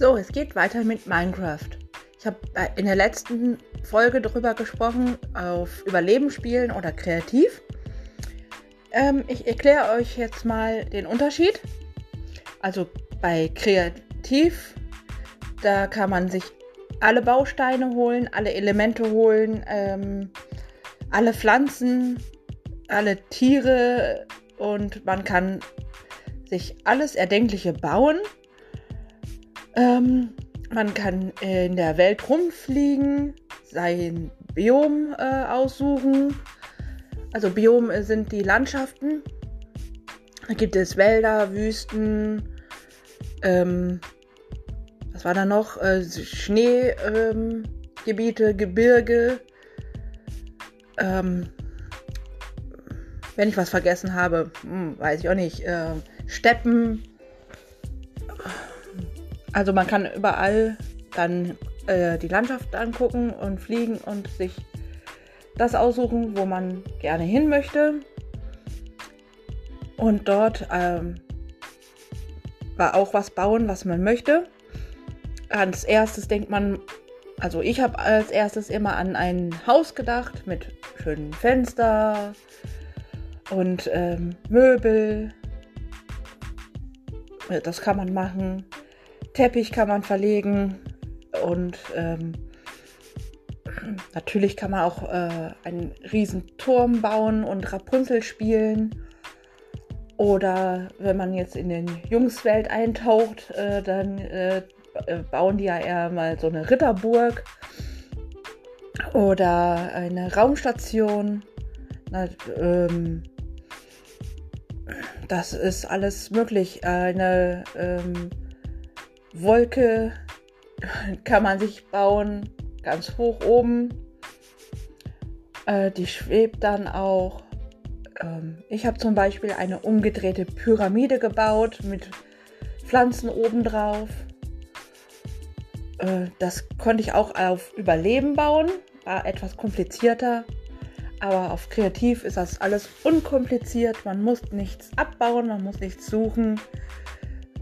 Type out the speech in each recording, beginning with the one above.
So, es geht weiter mit Minecraft. Ich habe in der letzten Folge darüber gesprochen, auf Überleben spielen oder kreativ. Ähm, ich erkläre euch jetzt mal den Unterschied. Also bei kreativ, da kann man sich alle Bausteine holen, alle Elemente holen, ähm, alle Pflanzen, alle Tiere und man kann sich alles Erdenkliche bauen. Ähm, man kann in der Welt rumfliegen, sein Biom äh, aussuchen. Also Biom sind die Landschaften. Da gibt es Wälder, Wüsten, ähm, was war da noch? Äh, Schneegebiete, ähm, Gebirge. Ähm, wenn ich was vergessen habe, hm, weiß ich auch nicht. Äh, Steppen. Also man kann überall dann äh, die Landschaft angucken und fliegen und sich das aussuchen, wo man gerne hin möchte. Und dort ähm, auch was bauen, was man möchte. Als erstes denkt man, also ich habe als erstes immer an ein Haus gedacht mit schönen Fenster und ähm, Möbel. Das kann man machen. Teppich kann man verlegen und ähm, natürlich kann man auch äh, einen riesen Turm bauen und Rapunzel spielen. Oder wenn man jetzt in den Jungswelt eintaucht, äh, dann äh, bauen die ja eher mal so eine Ritterburg oder eine Raumstation. Na, ähm, das ist alles möglich. Eine ähm, Wolke kann man sich bauen, ganz hoch oben. Äh, die schwebt dann auch. Ähm, ich habe zum Beispiel eine umgedrehte Pyramide gebaut mit Pflanzen obendrauf. Äh, das konnte ich auch auf Überleben bauen, war etwas komplizierter. Aber auf Kreativ ist das alles unkompliziert. Man muss nichts abbauen, man muss nichts suchen.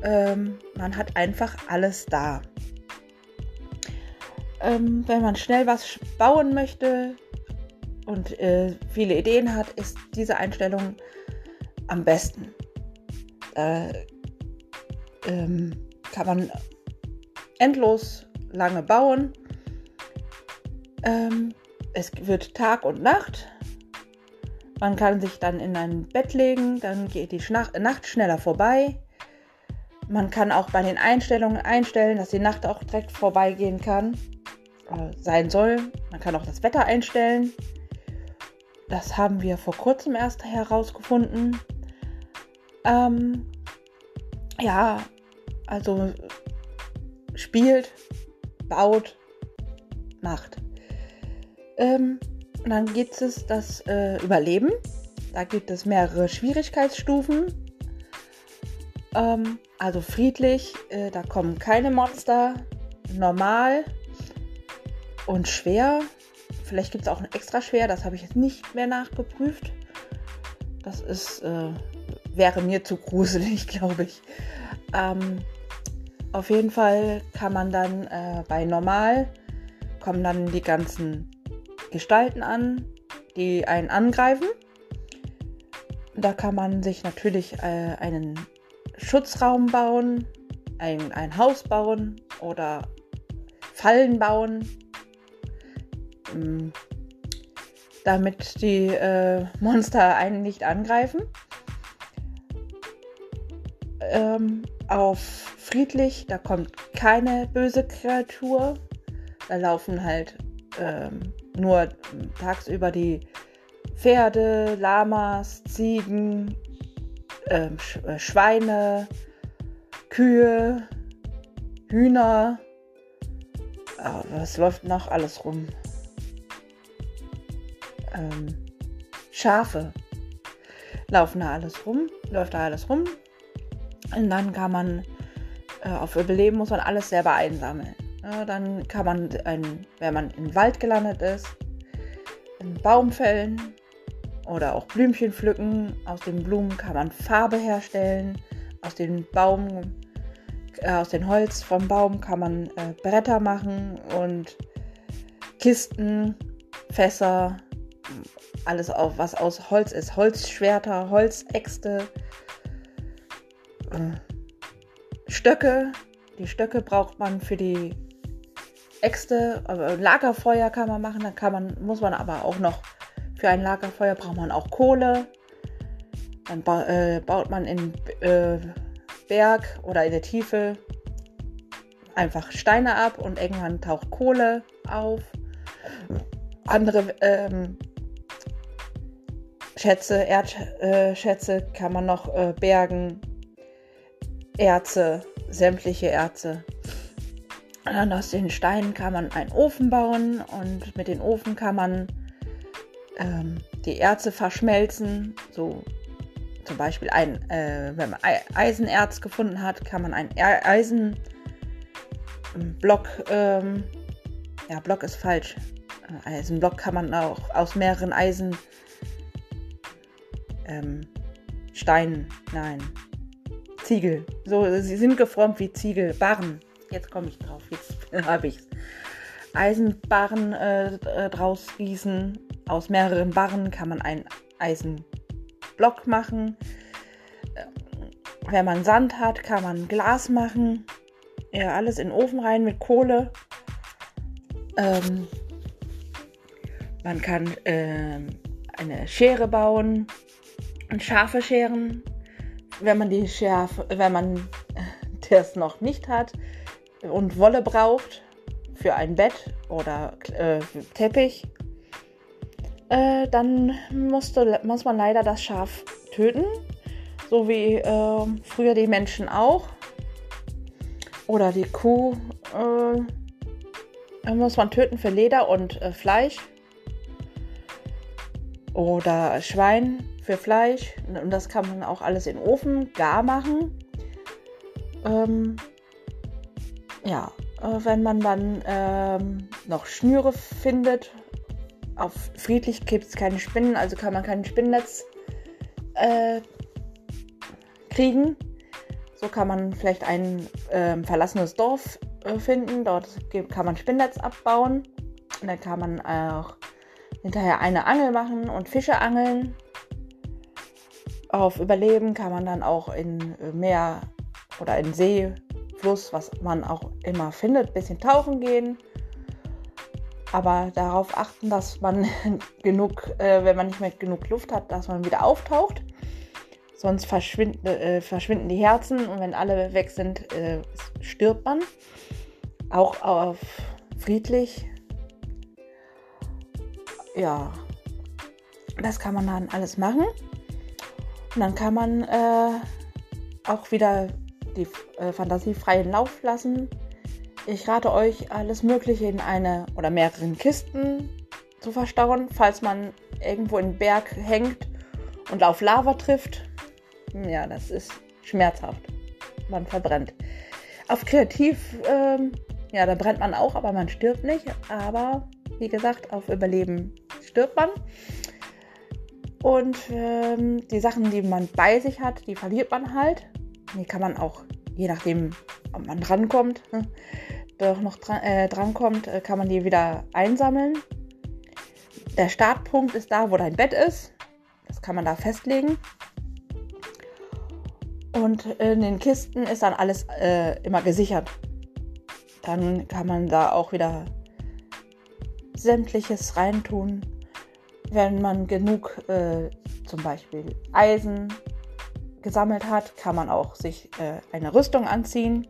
Ähm, man hat einfach alles da. Ähm, wenn man schnell was bauen möchte und äh, viele Ideen hat, ist diese Einstellung am besten. Da ähm, kann man endlos lange bauen. Ähm, es wird Tag und Nacht. Man kann sich dann in ein Bett legen, dann geht die Nacht schneller vorbei. Man kann auch bei den Einstellungen einstellen, dass die Nacht auch direkt vorbeigehen kann, äh, sein soll. Man kann auch das Wetter einstellen. Das haben wir vor kurzem erst herausgefunden. Ähm, ja, also spielt, baut, macht. Ähm, und dann gibt es das äh, Überleben. Da gibt es mehrere Schwierigkeitsstufen. Ähm, also friedlich, äh, da kommen keine Monster. Normal und schwer. Vielleicht gibt es auch ein extra schwer, das habe ich jetzt nicht mehr nachgeprüft. Das ist, äh, wäre mir zu gruselig, glaube ich. Ähm, auf jeden Fall kann man dann äh, bei normal kommen dann die ganzen Gestalten an, die einen angreifen. Da kann man sich natürlich äh, einen Schutzraum bauen, ein, ein Haus bauen oder Fallen bauen, ähm, damit die äh, Monster einen nicht angreifen. Ähm, auf friedlich, da kommt keine böse Kreatur. Da laufen halt ähm, nur tagsüber die Pferde, Lamas, Ziegen, äh, Schweine, Kühe, Hühner. Oh, was läuft noch alles rum? Ähm, Schafe laufen da alles rum, läuft da alles rum. Und dann kann man äh, auf Überleben muss man alles selber einsammeln. Ja, dann kann man, ein, wenn man im Wald gelandet ist, einen Baum fällen oder auch Blümchen pflücken. Aus den Blumen kann man Farbe herstellen. Aus dem Baum äh, aus dem Holz vom Baum kann man äh, Bretter machen und Kisten, Fässer, alles auf, was aus Holz ist. Holzschwerter, Holzäxte, äh, Stöcke. Die Stöcke braucht man für die Äxte. Lagerfeuer kann man machen, dann kann man, muss man aber auch noch für ein Lagerfeuer braucht man auch Kohle. Dann ba äh, baut man in äh, Berg oder in der Tiefe einfach Steine ab und irgendwann taucht Kohle auf. Andere ähm, Schätze, Erdschätze äh, kann man noch äh, bergen. Erze, sämtliche Erze. Und dann aus den Steinen kann man einen Ofen bauen und mit dem Ofen kann man ähm, die Erze verschmelzen. So zum Beispiel ein, äh, wenn man Eisenerz gefunden hat, kann man einen Eisenblock, ähm, ja, Block ist falsch. Äh, Eisenblock kann man auch aus mehreren Eisen, ähm, nein, Ziegel. So, sie sind geformt wie Ziegel, Barren. Jetzt komme ich drauf, jetzt habe ich es. Eisenbarren äh, äh, draus gießen. Aus mehreren Barren kann man einen Eisenblock machen. Äh, wenn man Sand hat, kann man Glas machen. Ja, alles in den Ofen rein mit Kohle. Ähm, man kann äh, eine Schere bauen und scharfe Scheren. Wenn man die Schärfe, wenn man äh, das noch nicht hat und Wolle braucht, für ein Bett oder äh, Teppich, äh, dann musste, muss man leider das Schaf töten, so wie äh, früher die Menschen auch. Oder die Kuh äh, muss man töten für Leder und äh, Fleisch. Oder Schwein für Fleisch. Und das kann man auch alles in den Ofen gar machen. Ähm, ja, wenn man dann ähm, noch Schnüre findet. Auf friedlich gibt es keine Spinnen, also kann man kein Spinnennetz äh, kriegen. So kann man vielleicht ein äh, verlassenes Dorf äh, finden. Dort kann man Spinnnetz abbauen. Und dann kann man auch hinterher eine Angel machen und Fische angeln. Auf Überleben kann man dann auch in Meer oder in See Fluss, was man auch immer findet, ein bisschen tauchen gehen. Aber darauf achten, dass man genug, äh, wenn man nicht mehr genug Luft hat, dass man wieder auftaucht. Sonst verschwinden, äh, verschwinden die Herzen und wenn alle weg sind, äh, stirbt man. Auch auf friedlich. Ja, das kann man dann alles machen. Und dann kann man äh, auch wieder die äh, Fantasie freien Lauf lassen. Ich rate euch, alles Mögliche in eine oder mehreren Kisten zu verstauen, falls man irgendwo in den Berg hängt und auf Lava trifft. Ja, das ist schmerzhaft. Man verbrennt. Auf Kreativ, ähm, ja, da brennt man auch, aber man stirbt nicht. Aber wie gesagt, auf Überleben stirbt man. Und ähm, die Sachen, die man bei sich hat, die verliert man halt. Die kann man auch, je nachdem, ob man drankommt, ne, doch noch dran, äh, drankommt, äh, kann man die wieder einsammeln. Der Startpunkt ist da, wo dein Bett ist. Das kann man da festlegen. Und in den Kisten ist dann alles äh, immer gesichert. Dann kann man da auch wieder sämtliches reintun. Wenn man genug äh, zum Beispiel Eisen gesammelt hat, kann man auch sich äh, eine Rüstung anziehen.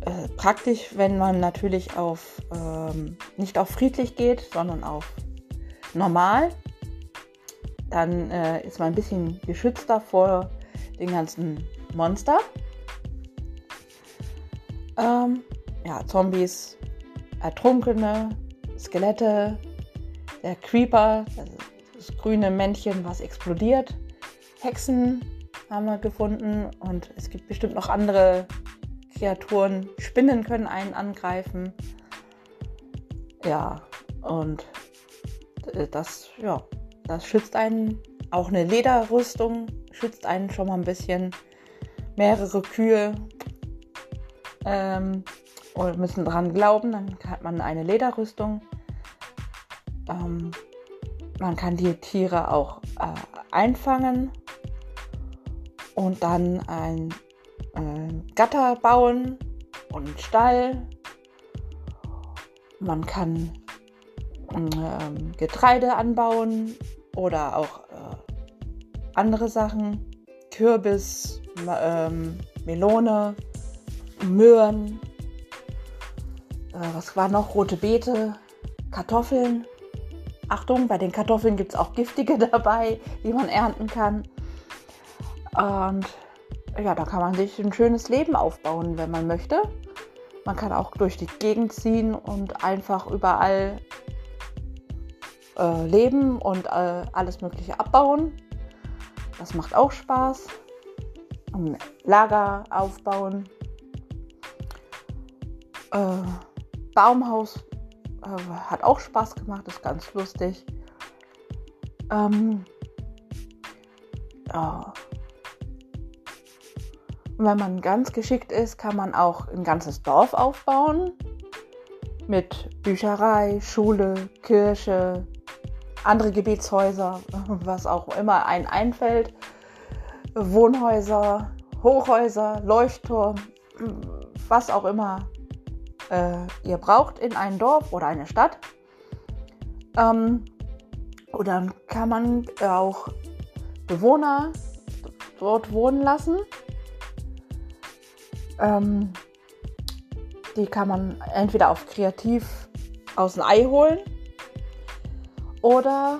Äh, praktisch, wenn man natürlich auf ähm, nicht auf friedlich geht, sondern auf normal. Dann äh, ist man ein bisschen geschützter vor den ganzen Monster. Ähm, ja, Zombies, Ertrunkene, Skelette, der Creeper, das, das grüne Männchen, was explodiert. Hexen haben wir gefunden und es gibt bestimmt noch andere Kreaturen. Spinnen können einen angreifen. Ja, und das, ja, das schützt einen. Auch eine Lederrüstung schützt einen schon mal ein bisschen. mehrere Kühe ähm, müssen dran glauben. Dann hat man eine Lederrüstung. Ähm, man kann die Tiere auch äh, einfangen und dann ein äh, Gatter bauen und einen Stall. Man kann äh, Getreide anbauen oder auch äh, andere Sachen. Kürbis, ähm, Melone, Möhren. Äh, was war noch? Rote Beete, Kartoffeln. Achtung, bei den Kartoffeln gibt es auch giftige dabei, die man ernten kann. Und ja, da kann man sich ein schönes Leben aufbauen, wenn man möchte. Man kann auch durch die Gegend ziehen und einfach überall äh, leben und äh, alles Mögliche abbauen. Das macht auch Spaß. Ein Lager aufbauen. Äh, Baumhaus äh, hat auch Spaß gemacht, ist ganz lustig. Ähm, ja. Wenn man ganz geschickt ist, kann man auch ein ganzes Dorf aufbauen. Mit Bücherei, Schule, Kirche, andere Gebietshäuser, was auch immer ein einfällt. Wohnhäuser, Hochhäuser, Leuchtturm, was auch immer äh, ihr braucht in ein Dorf oder eine Stadt. Ähm, und dann kann man auch Bewohner dort wohnen lassen. Ähm, die kann man entweder auf kreativ aus dem Ei holen oder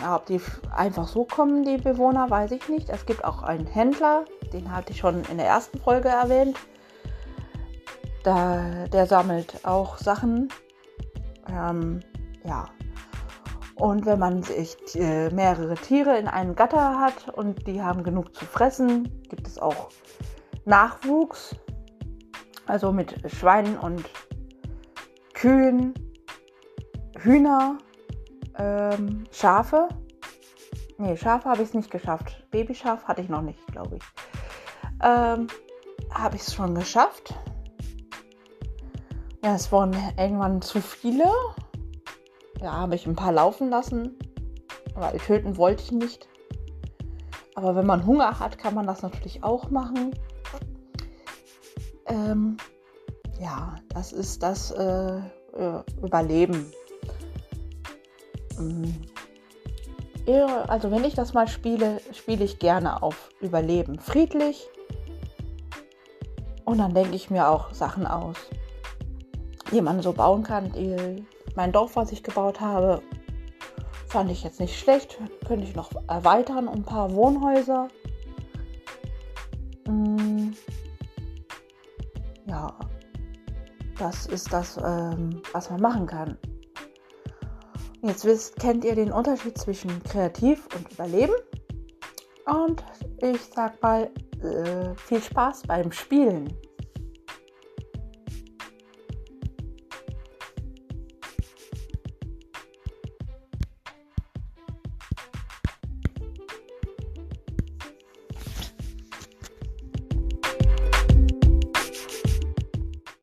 ja, ob die einfach so kommen, die Bewohner, weiß ich nicht. Es gibt auch einen Händler, den hatte ich schon in der ersten Folge erwähnt. Da, der sammelt auch Sachen. Ähm, ja. Und wenn man sich äh, mehrere Tiere in einem Gatter hat und die haben genug zu fressen, gibt es auch Nachwuchs. Also mit Schweinen und Kühen, Hühner, ähm, Schafe. Ne, Schafe habe ich es nicht geschafft. Babyschaf hatte ich noch nicht, glaube ich. Ähm, habe ich es schon geschafft. Ja, es waren irgendwann zu viele. Ja, habe ich ein paar laufen lassen, weil töten wollte ich nicht. Aber wenn man Hunger hat, kann man das natürlich auch machen. Ähm, ja, das ist das äh, äh Überleben. Ähm, also wenn ich das mal spiele, spiele ich gerne auf Überleben. Friedlich. Und dann denke ich mir auch Sachen aus die man so bauen kann. Die, mein Dorf, was ich gebaut habe, fand ich jetzt nicht schlecht. Könnte ich noch erweitern um ein paar Wohnhäuser. Das ist das, ähm, was man machen kann. Jetzt wisst, kennt ihr den Unterschied zwischen kreativ und Überleben. Und ich sag mal, äh, viel Spaß beim Spielen.